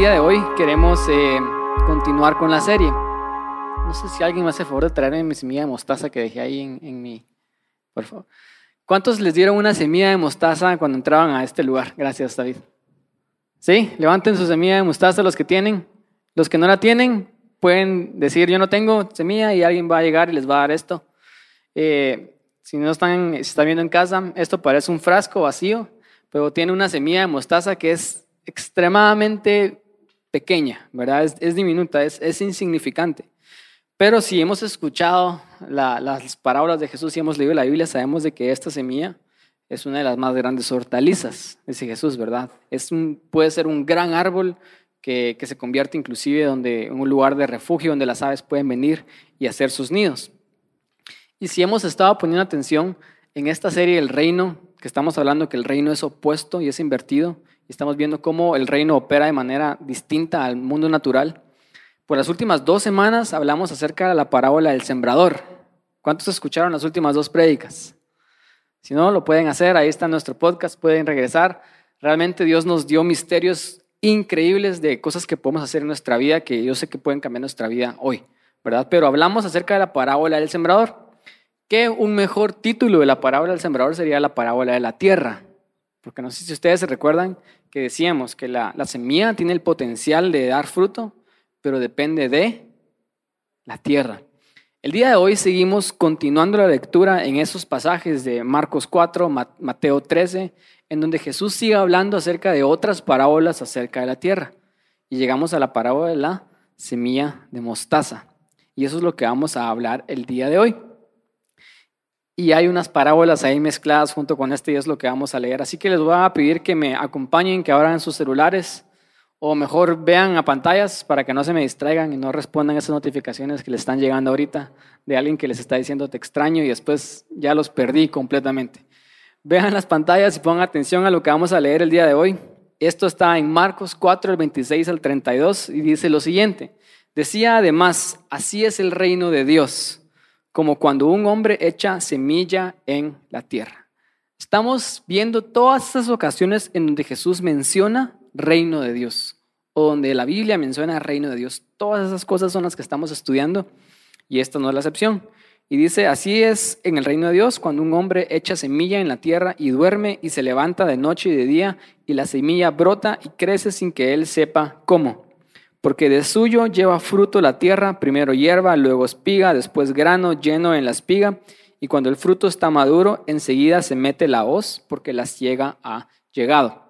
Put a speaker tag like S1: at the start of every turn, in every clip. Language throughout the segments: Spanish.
S1: día de hoy queremos eh, continuar con la serie. No sé si alguien me hace favor de traerme mi semilla de mostaza que dejé ahí en, mi... Por favor. ¿Cuántos les dieron una semilla de mostaza cuando entraban a este lugar? Gracias, David. ¿Sí? Levanten su semilla de mostaza los que tienen. Los que no la tienen pueden decir yo no tengo semilla y alguien va a llegar y les va a dar esto. Eh, si no están, si están viendo en casa, esto parece un frasco vacío, pero tiene una semilla de mostaza que es extremadamente pequeña, ¿verdad? Es, diminuta, es, insignificante. Pero si hemos escuchado las parábolas de Jesús y hemos leído la Biblia, sabemos de que esta semilla es una de las más grandes hortalizas, dice Jesús, ¿verdad? Es puede ser un gran árbol que, que se convierte inclusive donde, en un lugar de refugio donde las aves pueden venir y hacer sus nidos. Y si hemos estado poniendo atención en esta serie El Reino, que estamos hablando que el reino es opuesto y es invertido, estamos viendo cómo el reino opera de manera distinta al mundo natural. Por las últimas dos semanas hablamos acerca de la parábola del sembrador. ¿Cuántos escucharon las últimas dos prédicas? Si no, lo pueden hacer, ahí está nuestro podcast, pueden regresar. Realmente Dios nos dio misterios increíbles de cosas que podemos hacer en nuestra vida que yo sé que pueden cambiar nuestra vida hoy, ¿verdad? Pero hablamos acerca de la parábola del sembrador que un mejor título de la parábola del sembrador sería la parábola de la tierra. Porque no sé si ustedes se recuerdan que decíamos que la, la semilla tiene el potencial de dar fruto, pero depende de la tierra. El día de hoy seguimos continuando la lectura en esos pasajes de Marcos 4, Mateo 13, en donde Jesús sigue hablando acerca de otras parábolas acerca de la tierra. Y llegamos a la parábola de la semilla de mostaza. Y eso es lo que vamos a hablar el día de hoy y hay unas parábolas ahí mezcladas junto con este y es lo que vamos a leer. Así que les voy a pedir que me acompañen, que abran sus celulares o mejor vean a pantallas para que no se me distraigan y no respondan esas notificaciones que les están llegando ahorita de alguien que les está diciendo te extraño y después ya los perdí completamente. Vean las pantallas y pongan atención a lo que vamos a leer el día de hoy. Esto está en Marcos 4, el 26 al 32 y dice lo siguiente. Decía además, así es el reino de Dios como cuando un hombre echa semilla en la tierra. Estamos viendo todas esas ocasiones en donde Jesús menciona reino de Dios, o donde la Biblia menciona reino de Dios. Todas esas cosas son las que estamos estudiando y esta no es la excepción. Y dice, así es en el reino de Dios, cuando un hombre echa semilla en la tierra y duerme y se levanta de noche y de día, y la semilla brota y crece sin que él sepa cómo porque de suyo lleva fruto la tierra, primero hierba, luego espiga, después grano lleno en la espiga, y cuando el fruto está maduro, enseguida se mete la hoz, porque la ciega ha llegado.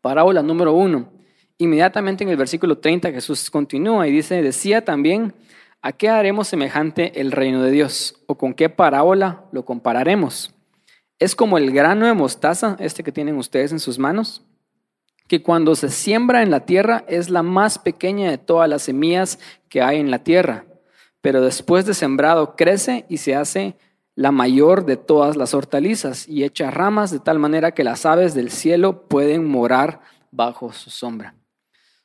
S1: Parábola número uno. Inmediatamente en el versículo 30 Jesús continúa y dice, decía también, ¿a qué haremos semejante el reino de Dios? ¿O con qué parábola lo compararemos? Es como el grano de mostaza, este que tienen ustedes en sus manos, que cuando se siembra en la tierra es la más pequeña de todas las semillas que hay en la tierra, pero después de sembrado crece y se hace la mayor de todas las hortalizas y echa ramas de tal manera que las aves del cielo pueden morar bajo su sombra.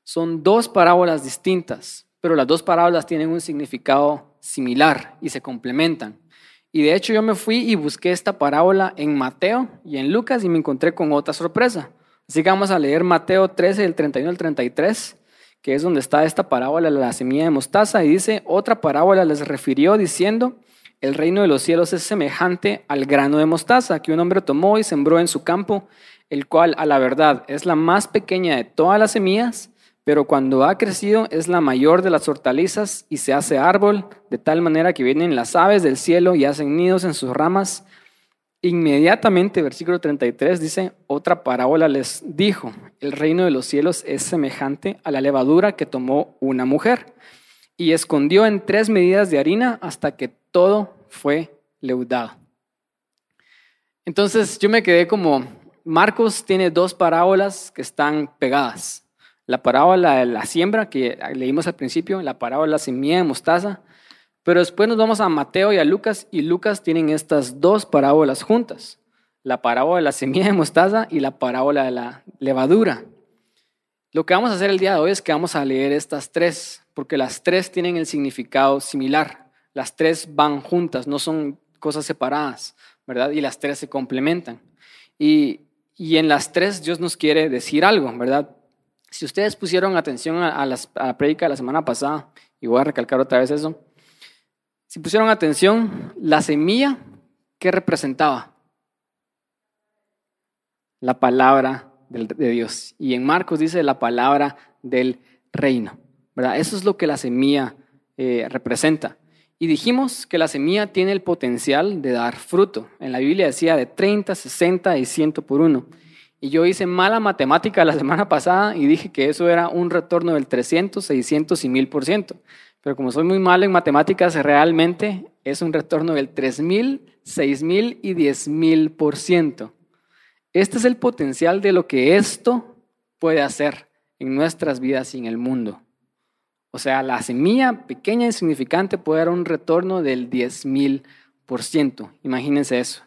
S1: Son dos parábolas distintas, pero las dos parábolas tienen un significado similar y se complementan. Y de hecho yo me fui y busqué esta parábola en Mateo y en Lucas y me encontré con otra sorpresa. Así que vamos a leer Mateo 13, del 31 al 33, que es donde está esta parábola de la semilla de mostaza. Y dice, otra parábola les refirió diciendo, el reino de los cielos es semejante al grano de mostaza que un hombre tomó y sembró en su campo, el cual a la verdad es la más pequeña de todas las semillas, pero cuando ha crecido es la mayor de las hortalizas y se hace árbol, de tal manera que vienen las aves del cielo y hacen nidos en sus ramas. Inmediatamente, versículo 33 dice, otra parábola les dijo, el reino de los cielos es semejante a la levadura que tomó una mujer y escondió en tres medidas de harina hasta que todo fue leudado. Entonces yo me quedé como, Marcos tiene dos parábolas que están pegadas. La parábola de la siembra que leímos al principio, la parábola de la semilla de mostaza, pero después nos vamos a Mateo y a Lucas y Lucas tienen estas dos parábolas juntas. La parábola de la semilla de mostaza y la parábola de la levadura. Lo que vamos a hacer el día de hoy es que vamos a leer estas tres, porque las tres tienen el significado similar. Las tres van juntas, no son cosas separadas, ¿verdad? Y las tres se complementan. Y, y en las tres Dios nos quiere decir algo, ¿verdad? Si ustedes pusieron atención a, la prédica de la semana pasada, y voy a recalcar otra vez eso, si pusieron atención, la semilla, ¿qué representaba? La palabra de Dios. Y en Marcos dice la palabra del reino. ¿verdad? Eso es lo que la semilla eh, representa. Y dijimos que la semilla tiene el potencial de dar fruto. En la Biblia decía de 30, 60 y 100 por uno. Y yo hice mala matemática la semana pasada y dije que eso era un retorno del 300, 600 y 1000 por ciento. Pero como soy muy malo en matemáticas, realmente es un retorno del 3000, 6000 y 10000 por ciento. Este es el potencial de lo que esto puede hacer en nuestras vidas y en el mundo. O sea, la semilla pequeña e insignificante puede dar un retorno del 10.000%. Imagínense eso.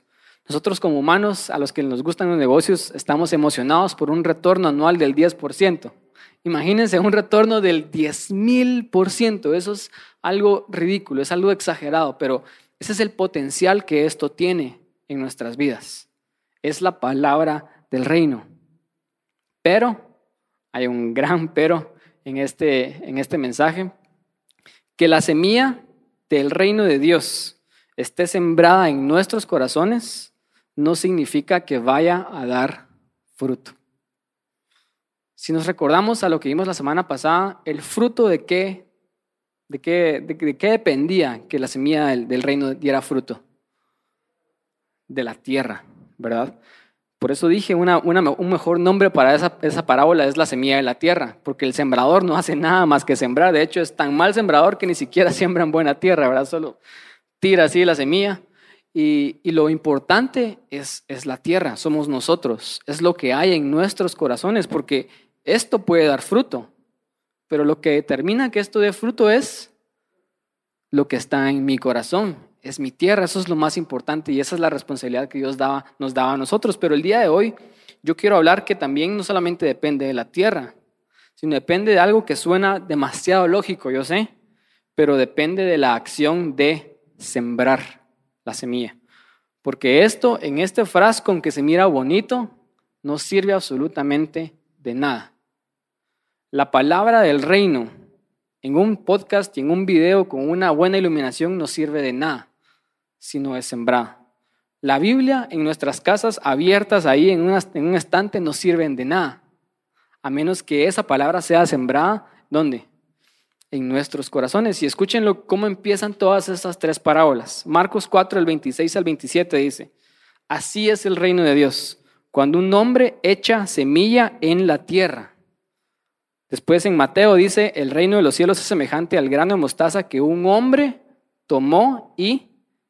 S1: Nosotros como humanos, a los que nos gustan los negocios, estamos emocionados por un retorno anual del 10%. Imagínense un retorno del 10.000%. Eso es algo ridículo, es algo exagerado, pero ese es el potencial que esto tiene en nuestras vidas. Es la palabra del reino. Pero, hay un gran pero, en este, en este mensaje, que la semilla del reino de Dios esté sembrada en nuestros corazones no significa que vaya a dar fruto. Si nos recordamos a lo que vimos la semana pasada, el fruto de qué, de qué, de, qué dependía que la semilla del, reino diera fruto? De la tierra, ¿verdad? Por eso dije, una, un mejor nombre para esa, esa, parábola es la semilla de la tierra, porque el sembrador no hace nada más que sembrar. De hecho, es tan mal sembrador que ni siquiera siembra en buena tierra, ¿verdad? Solo tira así la semilla. Y, y lo importante es, es la tierra, somos nosotros, es lo que hay en nuestros corazones, porque esto puede dar fruto, pero lo que determina que esto dé fruto es lo que está en mi corazón, es mi tierra, eso es lo más importante y esa es la responsabilidad que Dios daba, nos daba a nosotros. Pero el día de hoy yo quiero hablar que también no solamente depende de la tierra, sino depende de algo que suena demasiado lógico, yo sé, pero depende de la acción de sembrar la semilla. Porque esto en este frasco, aunque se mira bonito, no sirve absolutamente de nada. La palabra del reino en un podcast y en un video con una buena iluminación no sirve de nada sino es sembrada. La Biblia en nuestras casas abiertas ahí en, un estante no sirven de nada, a menos que esa palabra sea sembrada, ¿dónde? En nuestros corazones. Y escúchenlo cómo empiezan todas estas tres parábolas. Marcos 4, el 26 al 27 dice, así es el reino de Dios, cuando un hombre echa semilla en la tierra. Después en Mateo dice, el reino de los cielos es semejante al grano de mostaza que un hombre tomó y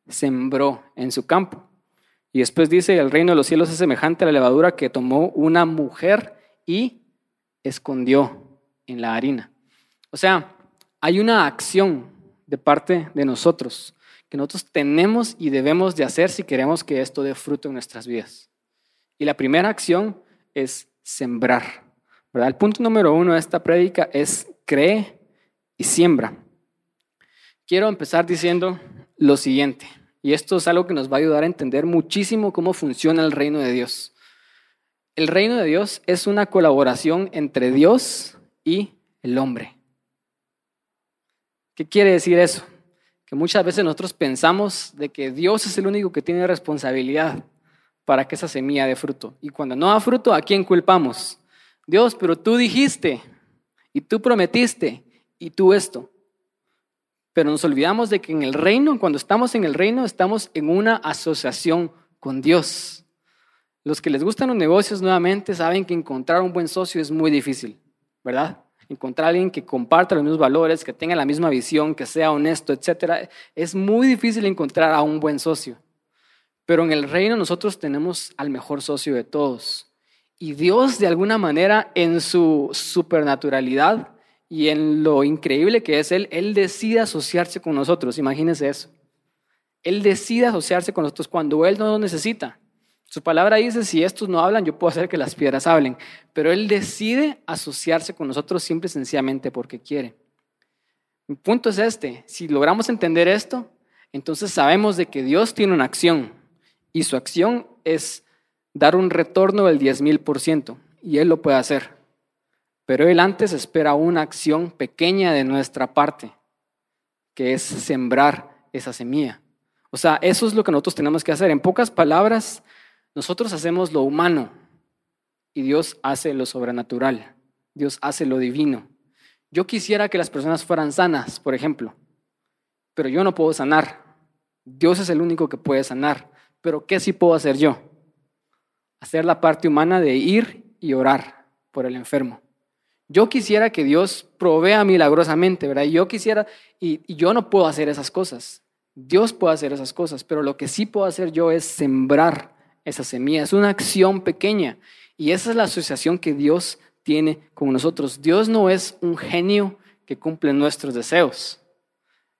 S1: sembró en su campo. Y después dice, el reino de los cielos es semejante a la levadura que tomó una mujer y escondió en la harina. O sea, hay una acción de parte de nosotros que nosotros tenemos y debemos de hacer si queremos que esto dé fruto en nuestras vidas. Y la primera acción es sembrar. El punto número uno de esta prédica es cree y siembra. Quiero empezar diciendo lo siguiente, y esto es algo que nos va a ayudar a entender muchísimo cómo funciona el reino de Dios. El reino de Dios es una colaboración entre Dios y el hombre. ¿Qué quiere decir eso? Que muchas veces nosotros pensamos de que Dios es el único que tiene responsabilidad para que esa semilla dé fruto. Y cuando no da fruto, ¿a quién culpamos? Dios, pero tú dijiste y tú prometiste y tú esto. Pero nos olvidamos de que en el reino, cuando estamos en el reino, estamos en una asociación con Dios. Los que les gustan los negocios nuevamente saben que encontrar un buen socio es muy difícil, ¿verdad? Encontrar a alguien que comparta los mismos valores, que tenga la misma visión, que sea honesto, etcétera, es muy difícil encontrar a un buen socio. Pero en el reino nosotros tenemos al mejor socio de todos. Y Dios, de alguna manera, en su supernaturalidad, y en lo increíble que es Él, Él decide asociarse con nosotros. Imagínense eso. Él decide asociarse con nosotros cuando Él no nos necesita. Su palabra dice, si estos no hablan, yo puedo hacer que las piedras hablen. Pero Él decide asociarse con nosotros simple y sencillamente porque quiere. Mi punto es este. Si logramos entender esto, entonces sabemos de que Dios tiene una acción. Y su acción es dar un retorno del 10 mil por ciento. Y Él lo puede hacer. pero Él antes espera una acción pequeña de nuestra parte, que es sembrar esa semilla. O sea, eso es lo que nosotros tenemos que hacer. En pocas palabras, nosotros hacemos lo humano y Dios hace lo sobrenatural. Dios hace lo divino. Yo quisiera que las personas fueran sanas, por ejemplo, pero yo no puedo sanar. Dios es el único que puede sanar. Pero ¿qué sí puedo hacer yo? Hacer la parte humana de ir y orar por el enfermo. Yo quisiera que Dios provea milagrosamente, ¿verdad? Yo quisiera, y, y yo no puedo hacer esas cosas. Dios puede hacer esas cosas, pero lo que sí puedo hacer yo es sembrar esa semilla. Es una acción pequeña. Y esa es la asociación que Dios tiene con nosotros. Dios no es un genio que cumple nuestros deseos.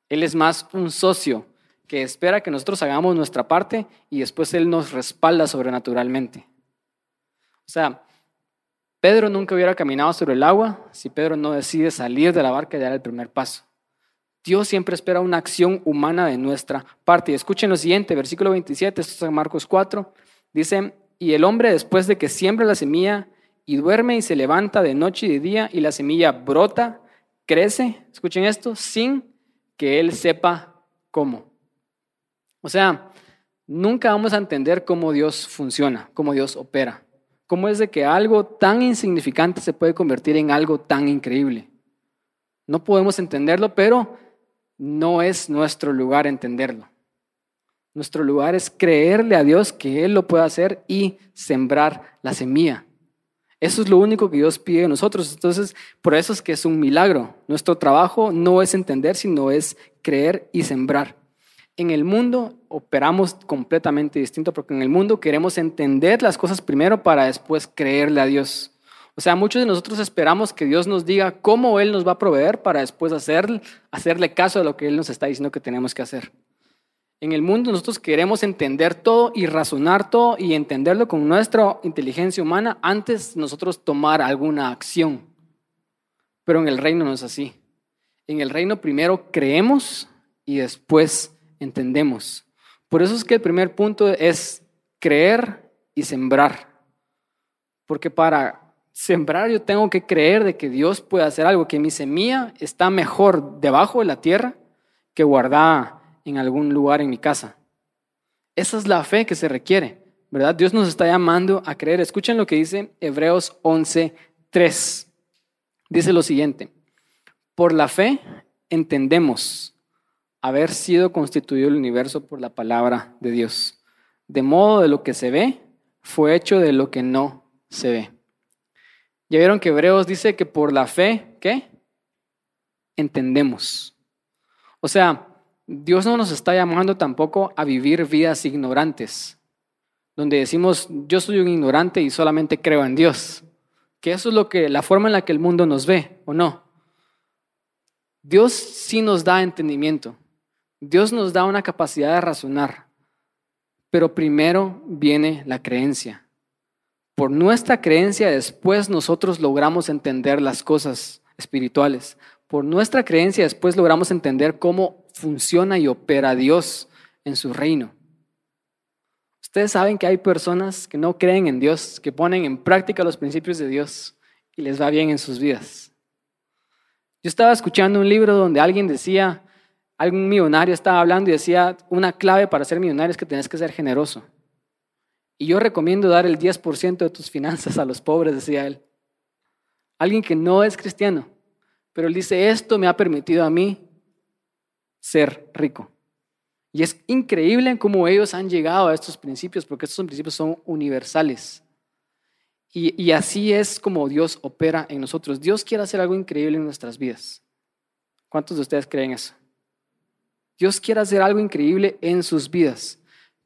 S1: Él es más un socio que espera que nosotros hagamos nuestra parte y después Él nos respalda sobrenaturalmente. O sea, Pedro nunca hubiera caminado sobre el agua si Pedro no decide salir de la barca y dar el primer paso. Dios siempre espera una acción humana de nuestra parte. Y escuchen lo siguiente, versículo 27, esto es en Marcos 4, dice, y el hombre después de que siembra la semilla y duerme y se levanta de noche y de día y la semilla brota, crece, escuchen esto, sin que él sepa cómo. O sea, nunca vamos a entender cómo Dios funciona, cómo Dios opera. Cómo es de que algo tan insignificante se puede convertir en algo tan increíble. No podemos entenderlo, pero no es nuestro lugar entenderlo. Nuestro lugar es creerle a Dios que Él lo puede hacer y sembrar la semilla. Eso es lo único que Dios pide de nosotros. Entonces, por eso es que es un milagro. Nuestro trabajo no es entender, sino es creer y sembrar. En el mundo operamos completamente distinto porque en el mundo queremos entender las cosas primero para después creerle a Dios. O sea, muchos de nosotros esperamos que Dios nos diga cómo Él nos va a proveer para después hacer, hacerle caso a lo que Él nos está diciendo que tenemos que hacer. En el mundo nosotros queremos entender todo y razonar todo y entenderlo con nuestra inteligencia humana antes nosotros tomar alguna acción. Pero en el reino no es así. En el reino primero creemos y después entendemos. Por eso es que el primer punto es creer y sembrar. Porque para sembrar, yo tengo que creer de que Dios puede hacer algo, que mi semilla está mejor debajo de la tierra que guardada en algún lugar en mi casa. Esa es la fe que se requiere, ¿verdad? Dios nos está llamando a creer. Escuchen lo que dice Hebreos 11:3. Dice lo siguiente: Por la fe entendemos haber sido constituido el universo por la palabra de Dios, de modo de lo que se ve fue hecho de lo que no se ve. Ya vieron que Hebreos dice que por la fe, ¿qué? Entendemos. O sea, Dios no nos está llamando tampoco a vivir vidas ignorantes, donde decimos, yo soy un ignorante y solamente creo en Dios. Que eso es lo que, la forma en la que el mundo nos ve, ¿o no? Dios sí nos da entendimiento. Dios nos da una capacidad de razonar. Pero primero viene la creencia. Por nuestra creencia después nosotros logramos entender las cosas espirituales. Por nuestra creencia después logramos entender cómo funciona y opera Dios en su reino. Ustedes saben que hay personas que no creen en Dios, que ponen en práctica los principios de Dios y les va bien en sus vidas. Yo estaba escuchando un libro donde alguien decía, algún millonario estaba hablando y decía, una clave para ser millonario es que tienes que ser generoso. Y yo recomiendo dar el 10% de tus finanzas a los pobres, decía él. Alguien que no es cristiano, pero él dice, esto me ha permitido a mí ser rico. Y es increíble cómo ellos han llegado a estos principios, porque estos principios son universales. Y, y, así es como Dios opera en nosotros. Dios quiere hacer algo increíble en nuestras vidas. ¿Cuántos de ustedes creen eso? Dios quiere hacer algo increíble en sus vidas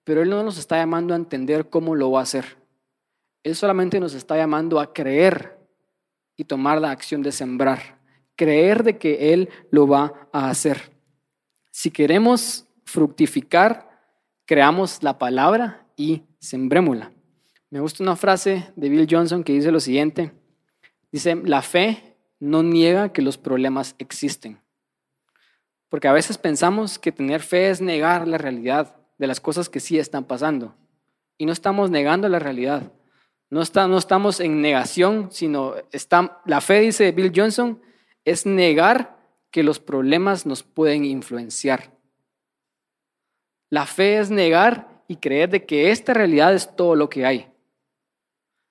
S1: pero Él no nos está llamando a entender cómo lo va a hacer. Él solamente nos está llamando a creer y tomar la acción de sembrar, creer de que Él lo va a hacer. Si queremos fructificar, creamos la palabra y sembrémosla. Me gusta una frase de Bill Johnson que dice lo siguiente. Dice, la fe no niega que los problemas existen. Porque a veces pensamos que tener fe es negar la realidad de las cosas que sí están pasando. Y no estamos negando la realidad, No, no estamos en negación, sino la fe, dice Bill Johnson, es negar que los problemas nos pueden influenciar. La fe es negar y creer de que esta realidad es todo lo que hay.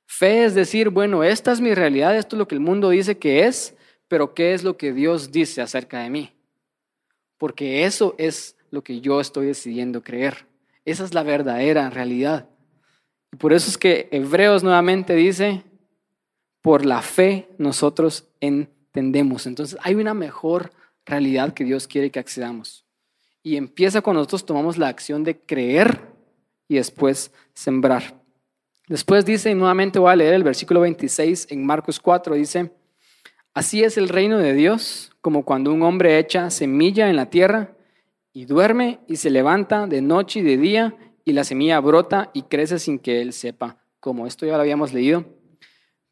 S1: Fe es decir, bueno, esta es mi realidad, esto es lo que el mundo dice que es, pero ¿qué es lo que Dios dice acerca de mí? Porque eso es lo que yo estoy decidiendo creer. Esa es la verdadera realidad. Y por eso es que Hebreos nuevamente dice, por la fe nosotros entendemos. Entonces hay una mejor realidad que Dios quiere que accedamos. Y empieza cuando nosotros tomamos la acción de creer y después sembrar. Después dice, y nuevamente voy a leer el versículo 26 en Marcos 4, dice, así es el reino de Dios, como cuando un hombre echa semilla en la tierra y duerme y se levanta de noche y de día y la semilla brota y crece sin que él sepa cómo. Esto ya lo habíamos leído.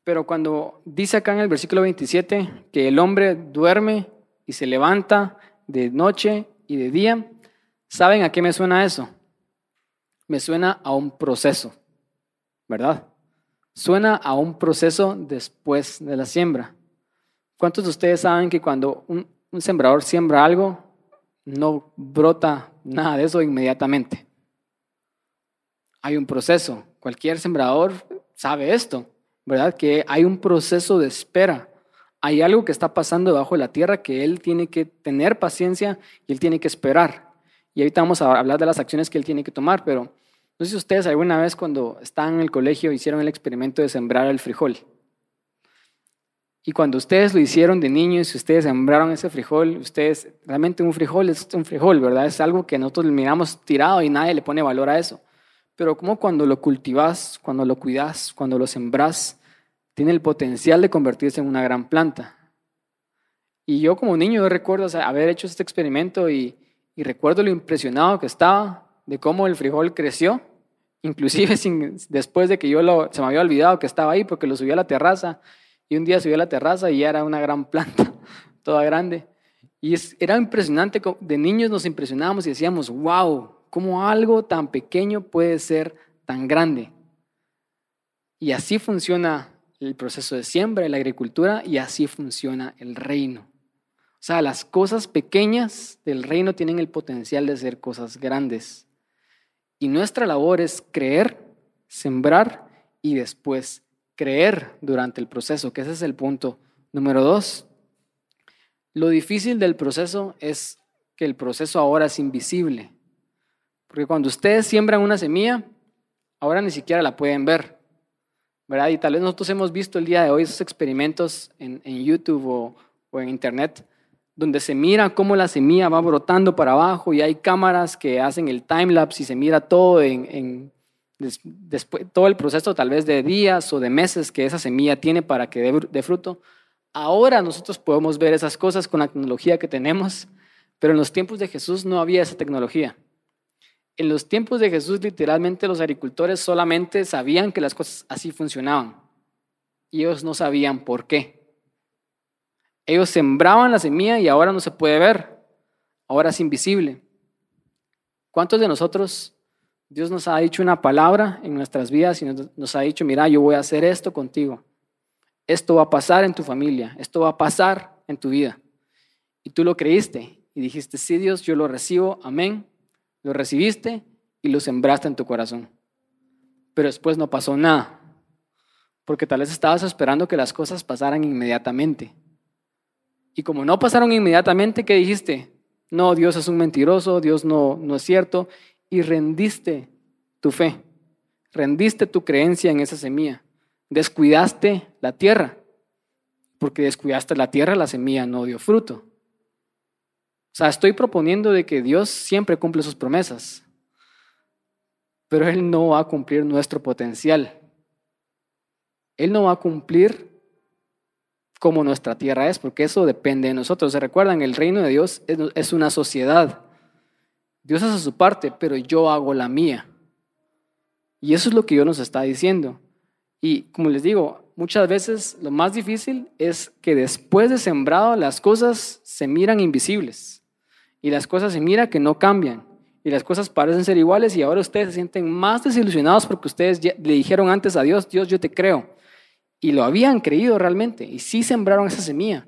S1: Pero cuando dice acá en el versículo 27 que el hombre duerme y se levanta de noche y de día, ¿saben a qué me suena eso? Me suena a un proceso. ¿verdad? Suena a un proceso después de la siembra. ¿Cuántos de ustedes saben que cuando un, sembrador siembra algo, no brota nada de eso inmediatamente? Hay un proceso. Cualquier sembrador sabe esto, ¿verdad? Que hay un proceso de espera. Hay algo que está pasando debajo de la tierra que él tiene que tener paciencia y él tiene que esperar. Y ahorita vamos a hablar de las acciones que él tiene que tomar, pero no sé si ustedes alguna vez cuando estaban en el colegio hicieron el experimento de sembrar el frijol. Y cuando ustedes lo hicieron de niños, ustedes sembraron ese frijol, ustedes, realmente un frijol es un frijol, ¿verdad? Es algo que nosotros miramos tirado y nadie le pone valor a eso. Pero como cuando lo cultivas, cuando lo cuidas, cuando lo sembras, tiene el potencial de convertirse en una gran planta. Y yo como niño recuerdo haber hecho este experimento y, recuerdo lo impresionado que estaba de cómo el frijol creció, inclusive después de que yo lo, se me había olvidado que estaba ahí porque lo subí a la terraza y un día subí a la terraza y ya era una gran planta, toda grande. Y era impresionante, de niños nos impresionábamos y decíamos, wow, ¿cómo algo tan pequeño puede ser tan grande? Y así funciona el proceso de siembra, la agricultura, y así funciona el reino. O sea, las cosas pequeñas del reino tienen el potencial de ser cosas grandes. Y nuestra labor es creer, sembrar y después creer durante el proceso, que ese es el punto número dos. Lo difícil del proceso es que el proceso ahora es invisible. Porque cuando ustedes siembran una semilla, ahora ni siquiera la pueden ver. ¿verdad? Y tal vez nosotros hemos visto el día de hoy esos experimentos en, YouTube o, o en Internet donde se mira cómo la semilla va brotando para abajo y hay cámaras que hacen el time-lapse y se mira todo en, después, todo el proceso tal vez de días o de meses que esa semilla tiene para que dé, fruto. Ahora nosotros podemos ver esas cosas con la tecnología que tenemos, pero en los tiempos de Jesús no había esa tecnología. En los tiempos de Jesús literalmente los agricultores solamente sabían que las cosas así funcionaban y ellos no sabían por qué. Ellos sembraban la semilla y ahora no se puede ver, ahora es invisible. ¿Cuántos de nosotros Dios nos ha dicho una palabra en nuestras vidas y nos ha dicho, mira, yo voy a hacer esto contigo. Esto va a pasar en tu familia, esto va a pasar en tu vida. Y tú lo creíste y dijiste, sí Dios, yo lo recibo, amén. Lo recibiste y lo sembraste en tu corazón. Pero después no pasó nada, porque tal vez estabas esperando que las cosas pasaran inmediatamente. Y como no pasaron inmediatamente, ¿qué dijiste? No, Dios es un mentiroso, Dios no, no es cierto. Y rendiste tu fe, rendiste tu creencia en esa semilla. Descuidaste la tierra, porque descuidaste la tierra, la semilla no dio fruto. O sea, estoy proponiendo de que Dios siempre cumple sus promesas, pero Él no va a cumplir nuestro potencial. Él no va a cumplir como nuestra tierra es, porque eso depende de nosotros. ¿Se recuerdan? El reino de Dios es una sociedad. Dios hace su parte, pero yo hago la mía. Y eso es lo que Dios nos está diciendo. Y como les digo, muchas veces lo más difícil es que después de sembrado las cosas se miran invisibles y las cosas se mira que no cambian. y las cosas parecen ser iguales y ahora ustedes se sienten más desilusionados porque ustedes le dijeron antes a Dios, Dios, yo te creo. Y lo habían creído realmente y sí sembraron esa semilla,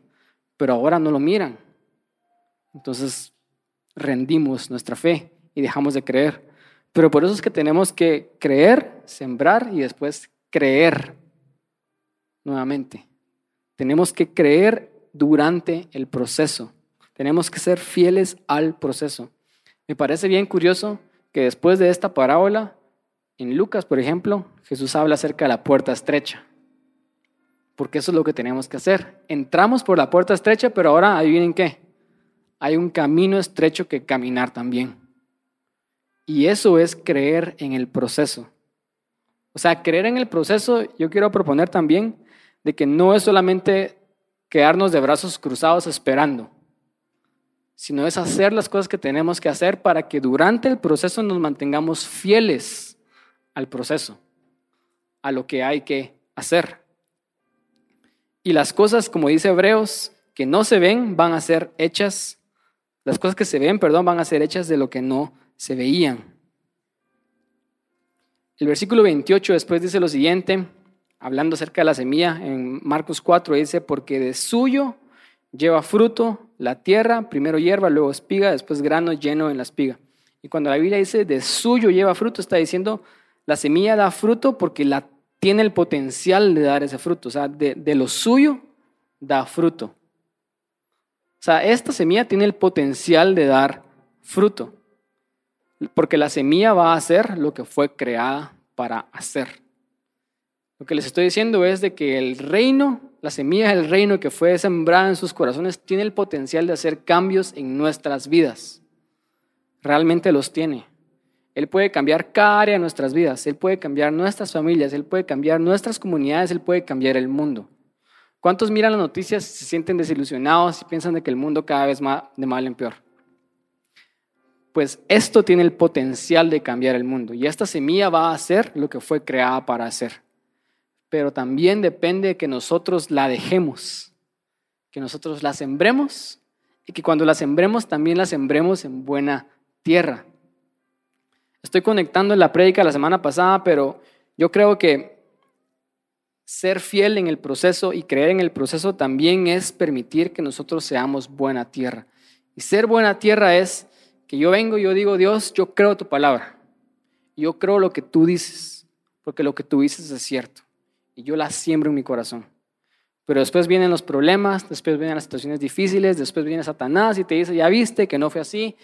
S1: pero ahora no lo miran. Entonces rendimos nuestra fe y dejamos de creer. Pero por eso es que tenemos que creer, sembrar y después creer nuevamente. Tenemos que creer durante el proceso. Tenemos que ser fieles al proceso. Me parece bien curioso que después de esta parábola, en Lucas, por ejemplo, Jesús habla acerca de la puerta estrecha. Porque eso es lo que tenemos que hacer. Entramos por la puerta estrecha, pero ahora adivinen qué. Hay un camino estrecho que caminar también. Y eso es creer en el proceso. O sea, creer en el proceso, yo quiero proponer también de que no es solamente quedarnos de brazos cruzados esperando sino es hacer las cosas que tenemos que hacer para que durante el proceso nos mantengamos fieles al proceso, a lo que hay que hacer. Y las cosas, como dice Hebreos, que no se ven van a ser hechas, las cosas que se ven, perdón, van a ser hechas de lo que no se veían. El versículo 28 después dice lo siguiente, hablando acerca de la semilla, en Marcos 4 dice, porque de suyo lleva fruto la tierra, primero hierba, luego espiga, después grano lleno en la espiga. Y cuando la Biblia dice de suyo lleva fruto, está diciendo la semilla da fruto porque la, tiene el potencial de dar ese fruto. O sea, de, de lo suyo da fruto. O sea, esta semilla tiene el potencial de dar fruto. Porque la semilla va a hacer lo que fue creada para hacer. Lo que les estoy diciendo es de que el reino, la semilla del reino que fue sembrada en sus corazones, tiene el potencial de hacer cambios en nuestras vidas. Realmente los tiene. Él puede cambiar cada área de nuestras vidas, Él puede cambiar nuestras familias, Él puede cambiar nuestras comunidades, Él puede cambiar el mundo. ¿Cuántos miran las noticias, se sienten desilusionados y piensan de que el mundo cada vez va de mal en peor? Pues esto tiene el potencial de cambiar el mundo y esta semilla va a hacer lo que fue creada para hacer pero también depende de que nosotros la dejemos, que nosotros la sembremos y que cuando la sembremos también la sembremos en buena tierra. Estoy conectando en la prédica la semana pasada, pero yo creo que ser fiel en el proceso y creer en el proceso también es permitir que nosotros seamos buena tierra. Y ser buena tierra es que yo vengo y yo digo, Dios, yo creo tu palabra. Yo creo lo que tú dices, porque lo que tú dices es cierto y yo la siembro en mi corazón. Pero después vienen los problemas, después vienen las situaciones difíciles, después viene Satanás y te dice, ya viste que no fue así.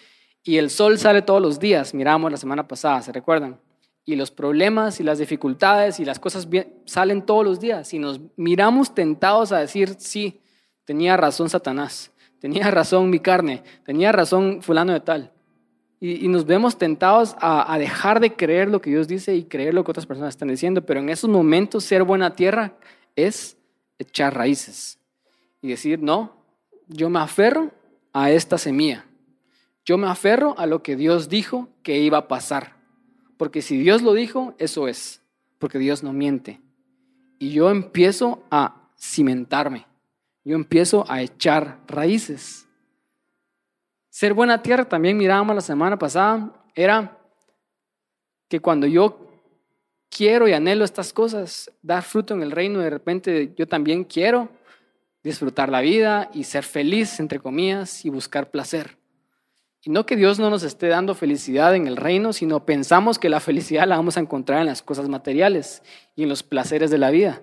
S1: Y el sol sale todos los días, miramos la semana pasada, ¿se recuerdan? Y los problemas y las dificultades y las cosas salen todos los días. Y nos miramos tentados a decir, sí, tenía razón Satanás, tenía razón mi carne, tenía razón fulano de tal. Y, nos vemos tentados a, dejar de creer lo que Dios dice y creer lo que otras personas están diciendo. Pero en esos momentos ser buena tierra es echar raíces y decir, no, yo me aferro a esta semilla. Yo me aferro a lo que Dios dijo que iba a pasar. Porque si Dios lo dijo, eso es. Porque Dios no miente. Y yo empiezo a cimentarme. Yo empiezo a echar raíces. Ser buena tierra, también mirábamos la semana pasada, era que cuando yo quiero y anhelo estas cosas, dar fruto en el reino, de repente yo también quiero disfrutar la vida y ser feliz, entre comillas, y buscar placer. Y no que Dios no nos esté dando felicidad en el reino, sino pensamos que la felicidad la vamos a encontrar en las cosas materiales y en los placeres de la vida.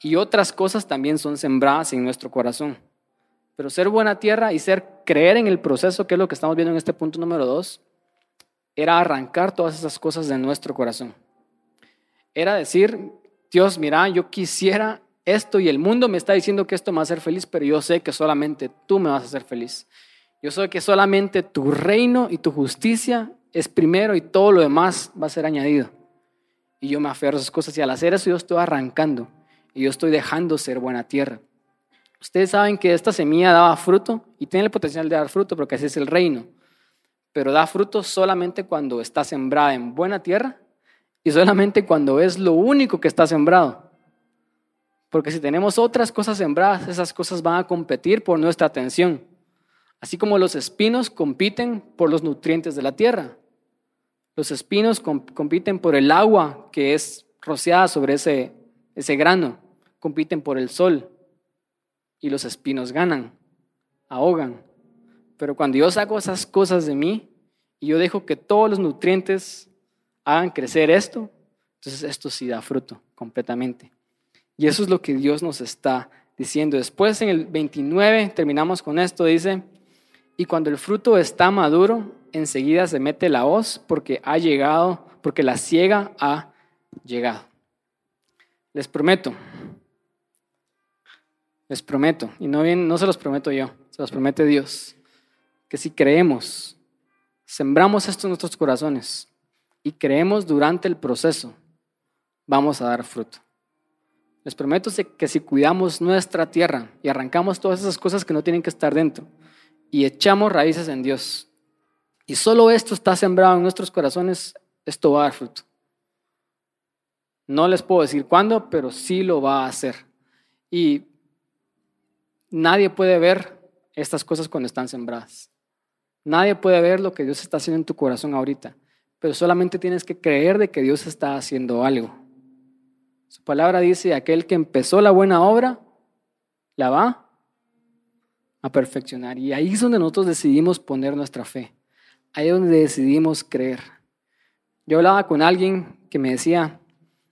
S1: Y otras cosas también son sembradas en nuestro corazón. Pero ser buena tierra y ser creer en el proceso, que es lo que estamos viendo en este punto número dos, era arrancar todas esas cosas de nuestro corazón. Era decir, Dios, mira, yo quisiera esto y el mundo me está diciendo que esto me va a hacer feliz, pero yo sé que solamente tú me vas a hacer feliz. Yo sé que solamente tu reino y tu justicia es primero y todo lo demás va a ser añadido. Y yo me aferro a esas cosas y al hacer eso yo estoy arrancando y yo estoy dejando ser buena tierra. Ustedes saben que esta semilla daba fruto y tiene el potencial de dar fruto porque así es el reino. Pero da fruto solamente cuando está sembrada en buena tierra y solamente cuando es lo único que está sembrado. Porque si tenemos otras cosas sembradas, esas cosas van a competir por nuestra atención. Así como los espinos compiten por los nutrientes de la tierra. Los espinos compiten por el agua que es rociada sobre ese, ese grano. Compiten por el sol. Y los espinos ganan, ahogan. Pero cuando yo saco esas cosas de mí y yo dejo que todos los nutrientes hagan crecer esto, entonces esto sí da fruto completamente. Y eso es lo que Dios nos está diciendo. Después en el 29, terminamos con esto, dice, y cuando el fruto está maduro, enseguida se mete la hoz porque ha llegado, porque la ciega ha llegado. Les prometo, les prometo, y no, bien, no se los prometo yo, se los promete Dios, que si creemos, sembramos esto en nuestros corazones y creemos durante el proceso, vamos a dar fruto. Les prometo que si cuidamos nuestra tierra y arrancamos todas esas cosas que no tienen que estar dentro y echamos raíces en Dios, y solo esto está sembrado en nuestros corazones, esto va a dar fruto. No les puedo decir cuándo, pero sí lo va a hacer. Y nadie puede ver estas cosas cuando están sembradas. Nadie puede ver lo que Dios está haciendo en tu corazón ahorita, pero solamente tienes que creer de que Dios está haciendo algo. Su palabra dice, aquel que empezó la buena obra, la va a perfeccionar. Y ahí es donde nosotros decidimos poner nuestra fe. Ahí es donde decidimos creer. Yo hablaba con alguien que me decía,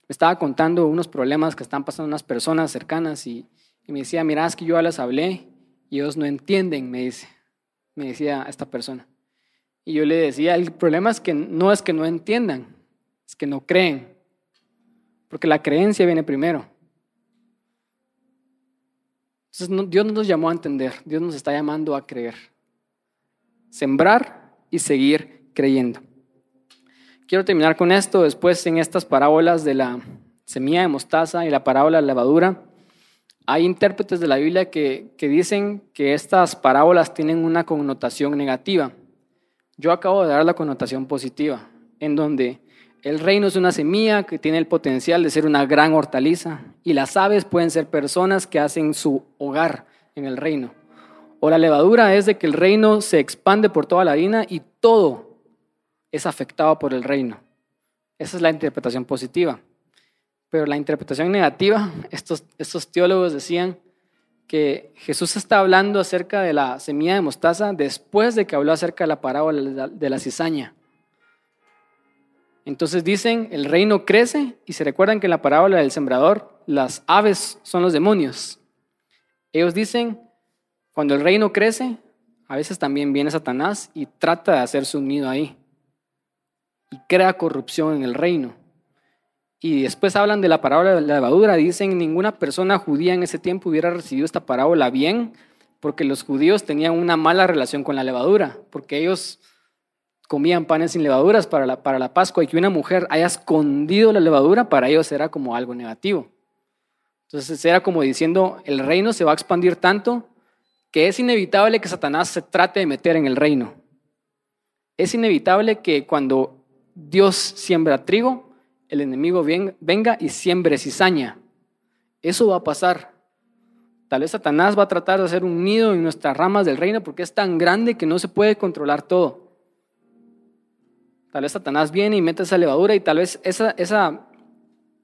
S1: me estaba contando unos problemas que están pasando unas personas cercanas y, me decía, mira, es que yo ya les hablé y ellos no entienden, me dice, me decía esta persona. Y yo le decía, el problema es que no es que no entiendan, es que no creen, porque la creencia viene primero. Entonces Dios no nos llamó a entender, Dios nos está llamando a creer. Sembrar y seguir creyendo. Quiero terminar con esto. Después, en estas parábolas de la semilla de mostaza y la parábola de la levadura, hay intérpretes de la Biblia que, que dicen que estas parábolas tienen una connotación negativa. Yo acabo de dar la connotación positiva, en donde el reino es una semilla que tiene el potencial de ser una gran hortaliza y las aves pueden ser personas que hacen su hogar en el reino. O la levadura es de que el reino se expande por toda la harina y todo es afectado por el reino. Esa es la interpretación positiva. Pero la interpretación negativa, estos, estos teólogos decían que Jesús está hablando acerca de la semilla de mostaza después de que habló acerca de la parábola de la cizaña. Entonces dicen, el reino crece y se recuerdan que en la parábola del sembrador las aves son los demonios. Ellos dicen, cuando el reino crece, a veces también viene Satanás y trata de hacerse un nido ahí. Y crea corrupción en el reino. Y después hablan de la parábola de la levadura. Dicen, ninguna persona judía en ese tiempo hubiera recibido esta parábola bien, porque los judíos tenían una mala relación con la levadura, porque ellos comían panes sin levaduras para la, para la Pascua y que una mujer haya escondido la levadura, para ellos era como algo negativo. Entonces era como diciendo, el reino se va a expandir tanto que es inevitable que Satanás se trate de meter en el reino. Es inevitable que cuando Dios siembra trigo, el enemigo venga y siembre cizaña. Eso va a pasar. Tal vez Satanás va a tratar de hacer un nido en nuestras ramas del reino porque es tan grande que no se puede controlar todo. Tal vez Satanás viene y mete esa levadura y tal vez esa, esa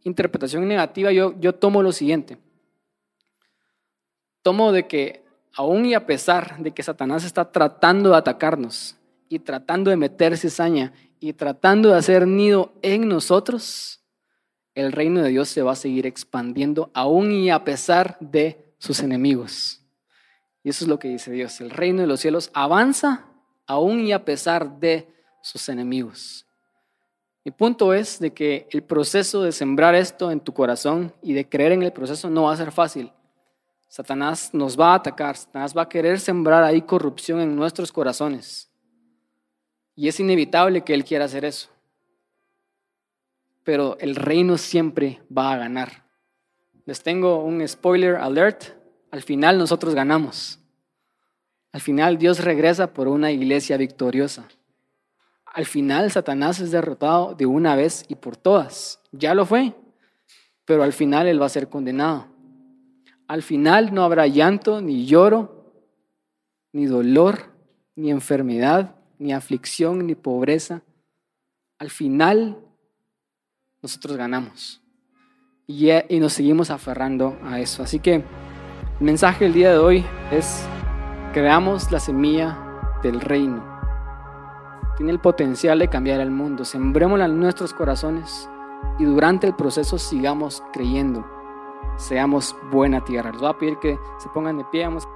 S1: interpretación negativa yo, yo tomo lo siguiente. Tomo de que aún y a pesar de que Satanás está tratando de atacarnos y tratando de meter cizaña y tratando de hacer nido en nosotros, el reino de Dios se va a seguir expandiendo aún y a pesar de sus enemigos. Y eso es lo que dice Dios. El reino de los cielos avanza aún y a pesar de sus enemigos. Mi punto es de que el proceso de sembrar esto en tu corazón y de creer en el proceso no va a ser fácil. Satanás nos va a atacar, Satanás va a querer sembrar ahí corrupción en nuestros corazones. Y es inevitable que él quiera hacer eso. Pero el reino siempre va a ganar. Les tengo un spoiler alert. Al final nosotros ganamos. Al final Dios regresa por una iglesia victoriosa. Al final Satanás es derrotado de una vez y por todas. Ya lo fue. Pero al final él va a ser condenado. Al final no habrá llanto, ni lloro, ni dolor, ni enfermedad, ni aflicción, ni pobreza, al final nosotros ganamos. Y, nos seguimos aferrando a eso. Así que el mensaje del día de hoy es, creamos la semilla del reino. Tiene el potencial de cambiar el mundo. Sembrémosla en nuestros corazones y durante el proceso sigamos creyendo. Seamos buena tierra. Les voy a pedir que se pongan de pie. Vamos